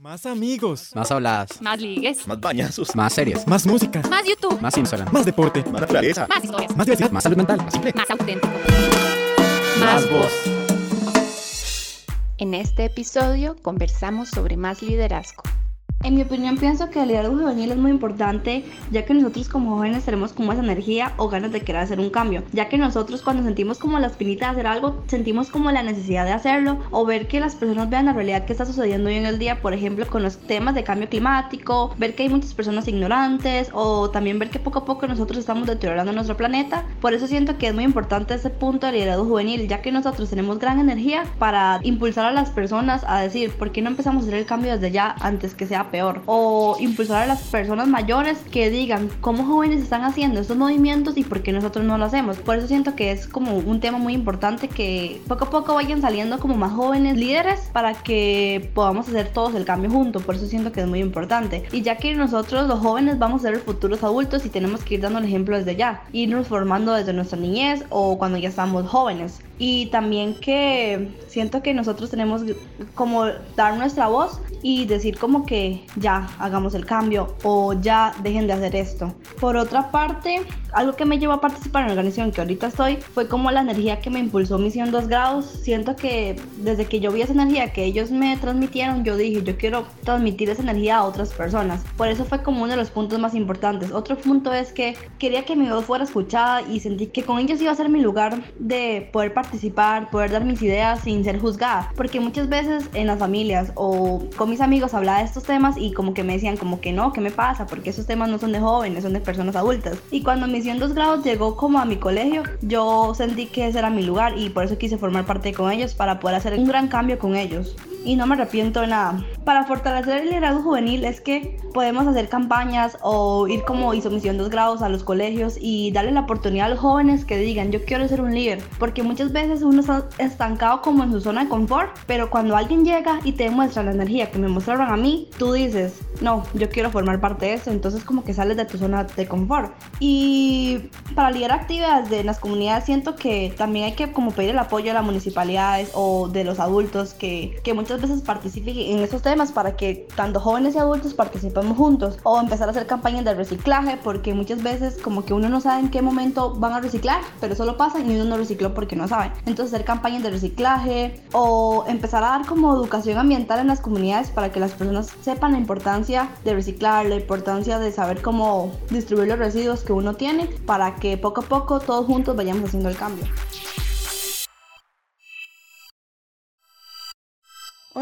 Más amigos. Más habladas. Más ligues. Más bañazos. Más series. Más música. Más YouTube. Más Instagram. Más deporte. Más naturaleza. Más historias. Más diversidad. Más salud mental. Más simple. Más auténtico. Más voz. En este episodio conversamos sobre más liderazgo. En mi opinión pienso que el liderazgo juvenil es muy importante ya que nosotros como jóvenes tenemos como esa energía o ganas de querer hacer un cambio, ya que nosotros cuando sentimos como la espinita de hacer algo, sentimos como la necesidad de hacerlo o ver que las personas vean la realidad que está sucediendo hoy en el día, por ejemplo con los temas de cambio climático, ver que hay muchas personas ignorantes o también ver que poco a poco nosotros estamos deteriorando nuestro planeta. Por eso siento que es muy importante ese punto del liderazgo juvenil, ya que nosotros tenemos gran energía para impulsar a las personas a decir, ¿por qué no empezamos a hacer el cambio desde ya antes que sea peor o impulsar a las personas mayores que digan cómo jóvenes están haciendo estos movimientos y por qué nosotros no lo hacemos. Por eso siento que es como un tema muy importante que poco a poco vayan saliendo como más jóvenes líderes para que podamos hacer todos el cambio juntos. Por eso siento que es muy importante. Y ya que nosotros los jóvenes vamos a ser los futuros adultos y tenemos que ir dando el ejemplo desde ya, irnos formando desde nuestra niñez o cuando ya estamos jóvenes. Y también que siento que nosotros tenemos como dar nuestra voz y decir como que ya hagamos el cambio o ya dejen de hacer esto. Por otra parte, algo que me llevó a participar en la organización que ahorita estoy fue como la energía que me impulsó Misión 2 grados. Siento que desde que yo vi esa energía que ellos me transmitieron, yo dije, yo quiero transmitir esa energía a otras personas. Por eso fue como uno de los puntos más importantes. Otro punto es que quería que mi voz fuera escuchada y sentí que con ellos iba a ser mi lugar de poder participar, poder dar mis ideas sin ser juzgada. Porque muchas veces en las familias o con mis amigos hablaba de estos temas y como que me decían como que no, ¿qué me pasa? Porque esos temas no son de jóvenes, son de personas adultas. Y cuando Misión 2 grados llegó como a mi colegio, yo sentí que ese era mi lugar y por eso quise formar parte con ellos para poder hacer un gran cambio con ellos y no me arrepiento de nada. Para fortalecer el liderazgo juvenil es que podemos hacer campañas o ir como hizo Misión 2 grados a los colegios y darle la oportunidad a los jóvenes que digan yo quiero ser un líder, porque muchas veces uno está estancado como en su zona de confort, pero cuando alguien llega y te demuestra la energía que me mostraron a mí, tú dices, no, yo quiero formar parte de eso, entonces como que sales de tu zona de confort. Y para liderar actividades de las comunidades siento que también hay que como pedir el apoyo de las municipalidades o de los adultos que, que muchas veces participen en esos temas para que tanto jóvenes y adultos participemos juntos o empezar a hacer campañas de reciclaje porque muchas veces como que uno no sabe en qué momento van a reciclar pero solo pasan y uno no recicló porque no sabe. Entonces hacer campañas de reciclaje o empezar a dar como educación ambiental en las comunidades para que las personas sepan la importancia de reciclar la importancia de saber cómo distribuir los residuos que uno tiene para que poco a poco todos juntos vayamos haciendo el cambio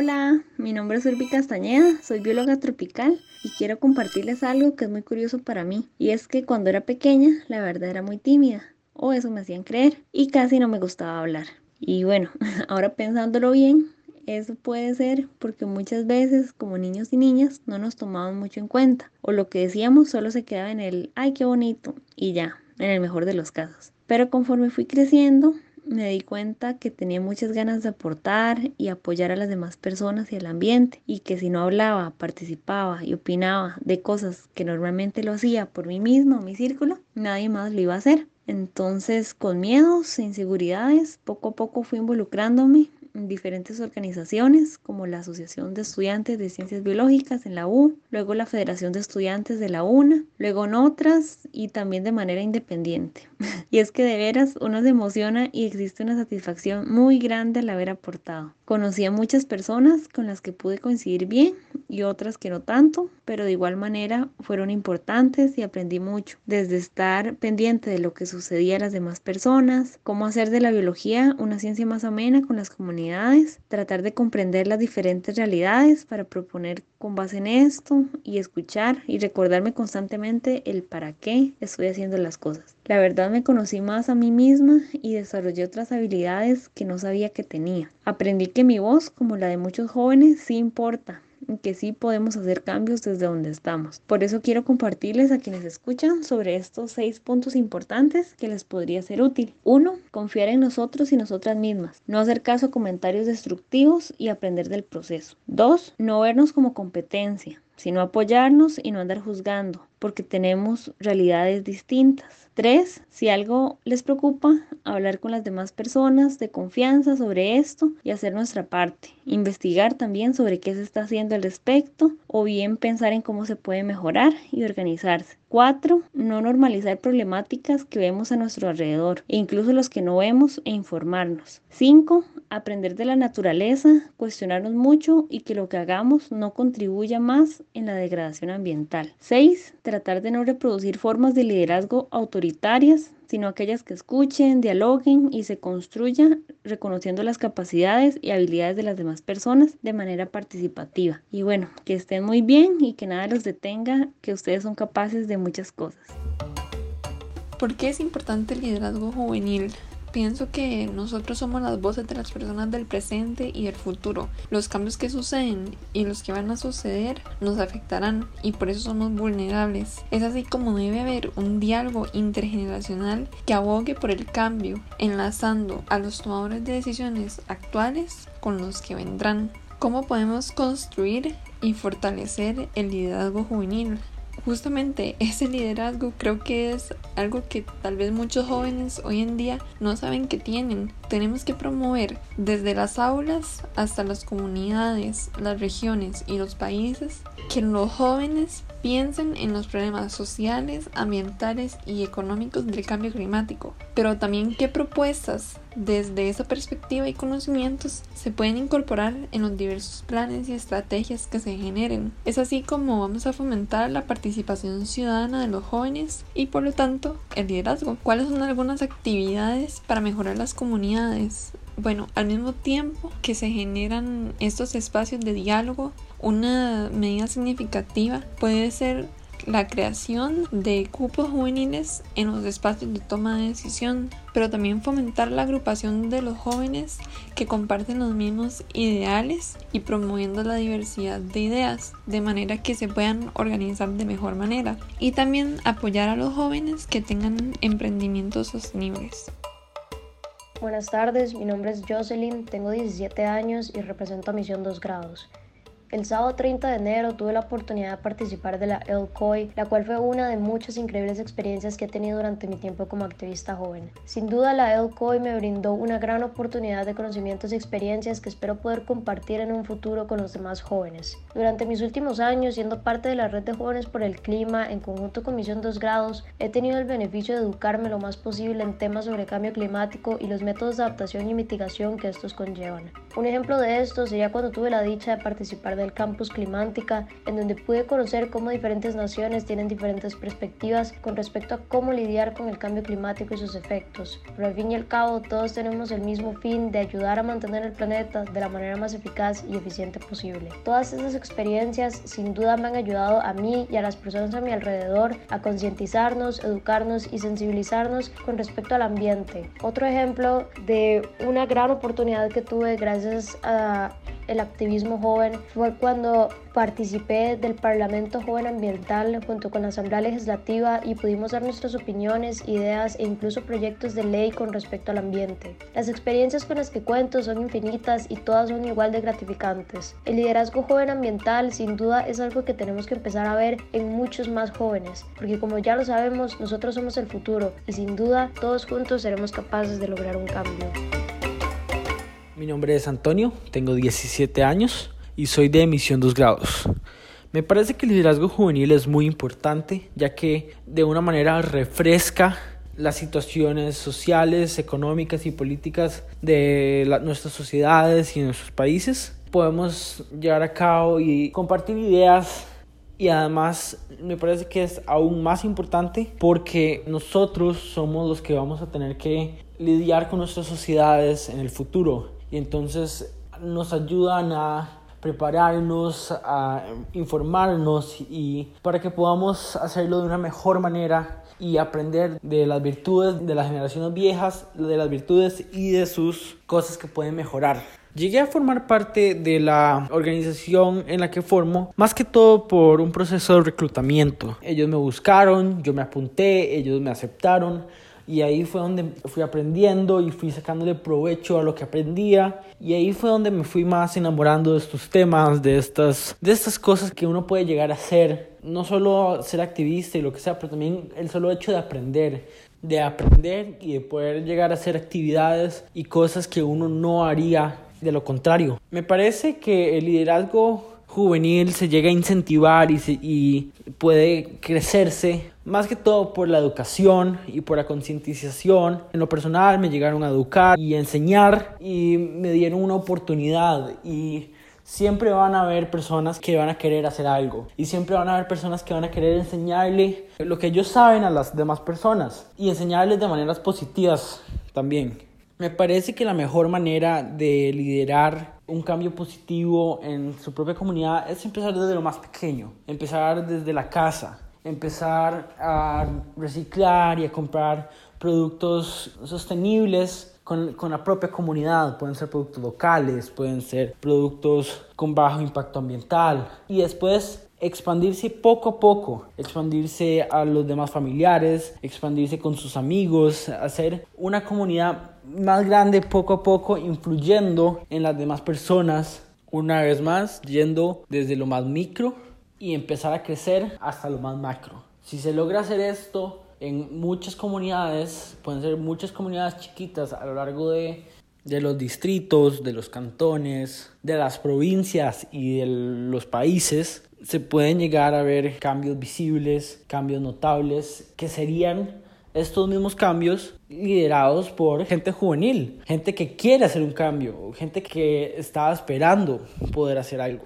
Hola, mi nombre es Urbi Castañeda, soy bióloga tropical y quiero compartirles algo que es muy curioso para mí. Y es que cuando era pequeña, la verdad era muy tímida, o eso me hacían creer, y casi no me gustaba hablar. Y bueno, ahora pensándolo bien, eso puede ser porque muchas veces como niños y niñas no nos tomaban mucho en cuenta, o lo que decíamos solo se quedaba en el, ay, qué bonito, y ya, en el mejor de los casos. Pero conforme fui creciendo, me di cuenta que tenía muchas ganas de aportar y apoyar a las demás personas y al ambiente y que si no hablaba, participaba y opinaba de cosas que normalmente lo hacía por mí misma o mi círculo, nadie más lo iba a hacer. Entonces, con miedos, inseguridades, poco a poco fui involucrándome diferentes organizaciones como la Asociación de Estudiantes de Ciencias Biológicas en la U, luego la Federación de Estudiantes de la UNA, luego en otras y también de manera independiente. y es que de veras uno se emociona y existe una satisfacción muy grande al haber aportado. Conocí a muchas personas con las que pude coincidir bien y otras que no tanto, pero de igual manera fueron importantes y aprendí mucho, desde estar pendiente de lo que sucedía a las demás personas, cómo hacer de la biología una ciencia más amena con las comunidades, tratar de comprender las diferentes realidades para proponer con base en esto y escuchar y recordarme constantemente el para qué estoy haciendo las cosas. La verdad me conocí más a mí misma y desarrollé otras habilidades que no sabía que tenía. Aprendí que mi voz, como la de muchos jóvenes, sí importa que sí podemos hacer cambios desde donde estamos. Por eso quiero compartirles a quienes escuchan sobre estos seis puntos importantes que les podría ser útil. Uno, confiar en nosotros y nosotras mismas. No hacer caso a comentarios destructivos y aprender del proceso. Dos, no vernos como competencia sino apoyarnos y no andar juzgando, porque tenemos realidades distintas. Tres, si algo les preocupa, hablar con las demás personas de confianza sobre esto y hacer nuestra parte. Investigar también sobre qué se está haciendo al respecto o bien pensar en cómo se puede mejorar y organizarse. Cuatro, no normalizar problemáticas que vemos a nuestro alrededor e incluso los que no vemos e informarnos. Cinco, aprender de la naturaleza, cuestionarnos mucho y que lo que hagamos no contribuya más en la degradación ambiental. Seis, tratar de no reproducir formas de liderazgo autoritarias sino aquellas que escuchen, dialoguen y se construyan reconociendo las capacidades y habilidades de las demás personas de manera participativa. Y bueno, que estén muy bien y que nada los detenga, que ustedes son capaces de muchas cosas. ¿Por qué es importante el liderazgo juvenil? Pienso que nosotros somos las voces de las personas del presente y del futuro. Los cambios que suceden y los que van a suceder nos afectarán y por eso somos vulnerables. Es así como debe haber un diálogo intergeneracional que abogue por el cambio, enlazando a los tomadores de decisiones actuales con los que vendrán. ¿Cómo podemos construir y fortalecer el liderazgo juvenil? Justamente ese liderazgo creo que es algo que tal vez muchos jóvenes hoy en día no saben que tienen. Tenemos que promover desde las aulas hasta las comunidades, las regiones y los países que los jóvenes piensen en los problemas sociales, ambientales y económicos del cambio climático, pero también qué propuestas desde esa perspectiva y conocimientos se pueden incorporar en los diversos planes y estrategias que se generen. Es así como vamos a fomentar la participación ciudadana de los jóvenes y por lo tanto el liderazgo. ¿Cuáles son algunas actividades para mejorar las comunidades? Bueno, al mismo tiempo que se generan estos espacios de diálogo, una medida significativa puede ser la creación de cupos juveniles en los espacios de toma de decisión, pero también fomentar la agrupación de los jóvenes que comparten los mismos ideales y promoviendo la diversidad de ideas, de manera que se puedan organizar de mejor manera, y también apoyar a los jóvenes que tengan emprendimientos sostenibles. Buenas tardes, mi nombre es Jocelyn, tengo 17 años y represento a Misión 2 Grados. El sábado 30 de enero tuve la oportunidad de participar de la ELCOI, la cual fue una de muchas increíbles experiencias que he tenido durante mi tiempo como activista joven. Sin duda la ELCOI me brindó una gran oportunidad de conocimientos y experiencias que espero poder compartir en un futuro con los demás jóvenes. Durante mis últimos años, siendo parte de la red de jóvenes por el clima en conjunto con Misión 2 Grados, he tenido el beneficio de educarme lo más posible en temas sobre cambio climático y los métodos de adaptación y mitigación que estos conllevan. Un ejemplo de esto sería cuando tuve la dicha de participar del campus Climántica, en donde pude conocer cómo diferentes naciones tienen diferentes perspectivas con respecto a cómo lidiar con el cambio climático y sus efectos. Pero al fin y al cabo, todos tenemos el mismo fin de ayudar a mantener el planeta de la manera más eficaz y eficiente posible. Todas estas experiencias sin duda me han ayudado a mí y a las personas a mi alrededor a concientizarnos, educarnos y sensibilizarnos con respecto al ambiente. Otro ejemplo de una gran oportunidad que tuve gracias a el activismo joven fue cuando participé del Parlamento Joven Ambiental junto con la Asamblea Legislativa y pudimos dar nuestras opiniones, ideas e incluso proyectos de ley con respecto al ambiente. Las experiencias con las que cuento son infinitas y todas son igual de gratificantes. El liderazgo joven ambiental sin duda es algo que tenemos que empezar a ver en muchos más jóvenes, porque como ya lo sabemos, nosotros somos el futuro y sin duda todos juntos seremos capaces de lograr un cambio. Mi nombre es Antonio, tengo 17 años y soy de emisión 2 grados. Me parece que el liderazgo juvenil es muy importante ya que de una manera refresca las situaciones sociales, económicas y políticas de nuestras sociedades y nuestros países. Podemos llevar a cabo y compartir ideas y además me parece que es aún más importante porque nosotros somos los que vamos a tener que lidiar con nuestras sociedades en el futuro y entonces nos ayudan a prepararnos, a informarnos y para que podamos hacerlo de una mejor manera y aprender de las virtudes de las generaciones viejas, de las virtudes y de sus cosas que pueden mejorar. Llegué a formar parte de la organización en la que formo, más que todo por un proceso de reclutamiento. Ellos me buscaron, yo me apunté, ellos me aceptaron y ahí fue donde fui aprendiendo y fui sacándole provecho a lo que aprendía y ahí fue donde me fui más enamorando de estos temas, de estas, de estas cosas que uno puede llegar a hacer, no solo ser activista y lo que sea, pero también el solo hecho de aprender, de aprender y de poder llegar a hacer actividades y cosas que uno no haría de lo contrario. Me parece que el liderazgo juvenil se llega a incentivar y, puede crecerse más que todo por la educación y por la concientización. En lo personal me llegaron a educar y enseñar y me dieron una oportunidad y siempre van a haber personas que van a querer hacer algo y siempre van a haber personas que van a querer enseñarle lo que ellos saben a las demás personas y enseñarles de maneras positivas también. Me parece que la mejor manera de liderar un cambio positivo en su propia comunidad es empezar desde lo más pequeño, empezar desde la casa, empezar a reciclar y a comprar productos sostenibles con, con, la propia comunidad. Pueden ser productos locales, pueden ser productos con bajo impacto ambiental. Y después expandirse poco a poco, expandirse a los demás familiares, expandirse con sus amigos, hacer una comunidad más grande poco a poco, influyendo en las demás personas. Una vez más, yendo desde lo más micro y empezar a crecer hasta lo más macro. Si se logra hacer esto en muchas comunidades, pueden ser muchas comunidades chiquitas a lo largo de, de los distritos, de los cantones, de las provincias y de los países, se pueden llegar a ver cambios visibles, cambios notables, que serían estos mismos cambios liderados por gente juvenil, gente que quiere hacer un cambio, gente que está esperando poder hacer algo.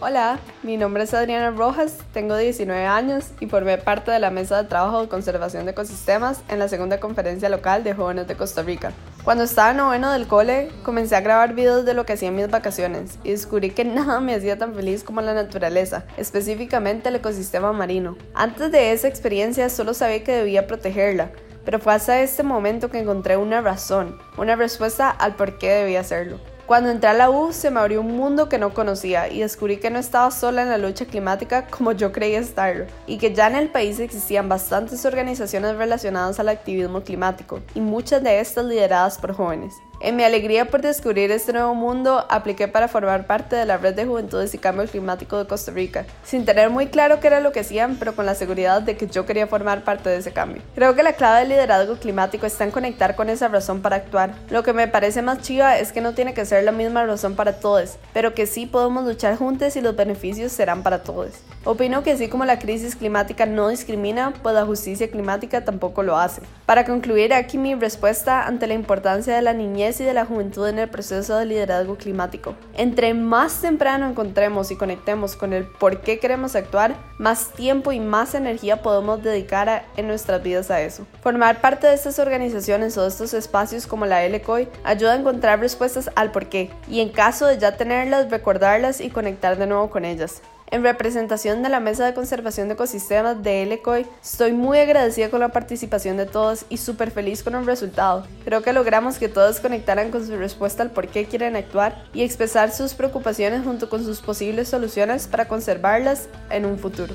Hola, mi nombre es Adriana Rojas, tengo 19 años y formé parte de la mesa de trabajo de conservación de ecosistemas en la segunda conferencia local de jóvenes de Costa Rica. Cuando estaba en noveno del cole, comencé a grabar videos de lo que hacía en mis vacaciones y descubrí que nada me hacía tan feliz como la naturaleza, específicamente el ecosistema marino. Antes de esa experiencia solo sabía que debía protegerla, pero fue hasta este momento que encontré una razón, una respuesta al por qué debía hacerlo. Cuando entré a la U se me abrió un mundo que no conocía y descubrí que no estaba sola en la lucha climática como yo creía estarlo, y que ya en el país existían bastantes organizaciones relacionadas al activismo climático, y muchas de estas lideradas por jóvenes. En mi alegría por descubrir este nuevo mundo, apliqué para formar parte de la Red de Juventudes y Cambio Climático de Costa Rica, sin tener muy claro qué era lo que hacían, pero con la seguridad de que yo quería formar parte de ese cambio. Creo que la clave del liderazgo climático está en conectar con esa razón para actuar. Lo que me parece más chiva es que no tiene que ser la misma razón para todos, pero que sí podemos luchar juntos y los beneficios serán para todos. Opino que así como la crisis climática no discrimina, pues la justicia climática tampoco lo hace. Para concluir aquí mi respuesta ante la importancia de la niñez y de la juventud en el proceso de liderazgo climático. Entre más temprano encontremos y conectemos con el por qué queremos actuar, más tiempo y más energía podemos dedicar en nuestras vidas a eso. Formar parte de estas organizaciones o de estos espacios como la LCOI ayuda a encontrar respuestas al por qué y en caso de ya tenerlas, recordarlas y conectar de nuevo con ellas. En representación de la Mesa de Conservación de Ecosistemas de LECOI, estoy muy agradecida con la participación de todos y súper feliz con el resultado. Creo que logramos que todos conectaran con su respuesta al por qué quieren actuar y expresar sus preocupaciones junto con sus posibles soluciones para conservarlas en un futuro.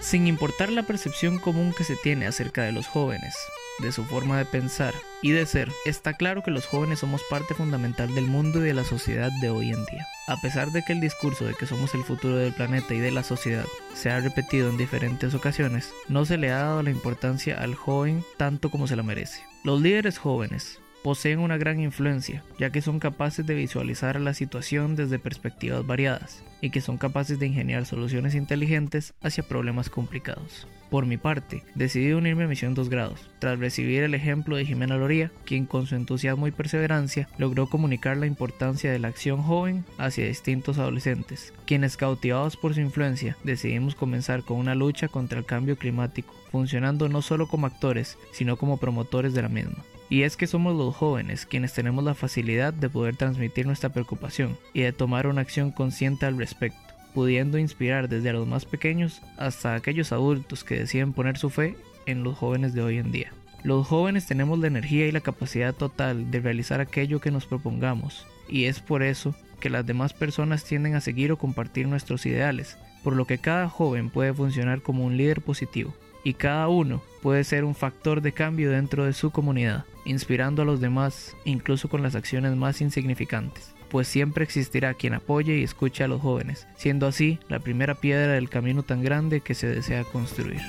Sin importar la percepción común que se tiene acerca de los jóvenes, de su forma de pensar y de ser, está claro que los jóvenes somos parte fundamental del mundo y de la sociedad de hoy en día. A pesar de que el discurso de que somos el futuro del planeta y de la sociedad se ha repetido en diferentes ocasiones, no se le ha dado la importancia al joven tanto como se lo merece. Los líderes jóvenes, poseen una gran influencia, ya que son capaces de visualizar la situación desde perspectivas variadas y que son capaces de ingeniar soluciones inteligentes hacia problemas complicados. Por mi parte, decidí unirme a Misión 2 Grados, tras recibir el ejemplo de Jimena Loría, quien con su entusiasmo y perseverancia logró comunicar la importancia de la acción joven hacia distintos adolescentes, quienes cautivados por su influencia decidimos comenzar con una lucha contra el cambio climático, funcionando no solo como actores, sino como promotores de la misma. Y es que somos los jóvenes quienes tenemos la facilidad de poder transmitir nuestra preocupación y de tomar una acción consciente al respecto, pudiendo inspirar desde los más pequeños hasta aquellos adultos que deciden poner su fe en los jóvenes de hoy en día. Los jóvenes tenemos la energía y la capacidad total de realizar aquello que nos propongamos, y es por eso que las demás personas tienden a seguir o compartir nuestros ideales, por lo que cada joven puede funcionar como un líder positivo, y cada uno puede ser un factor de cambio dentro de su comunidad, inspirando a los demás, incluso con las acciones más insignificantes pues siempre existirá quien apoye y escuche a los jóvenes, siendo así la primera piedra del camino tan grande que se desea construir.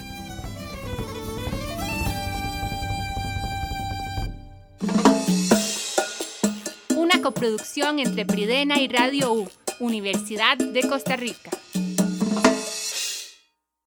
Una coproducción entre Pridena y Radio U, Universidad de Costa Rica.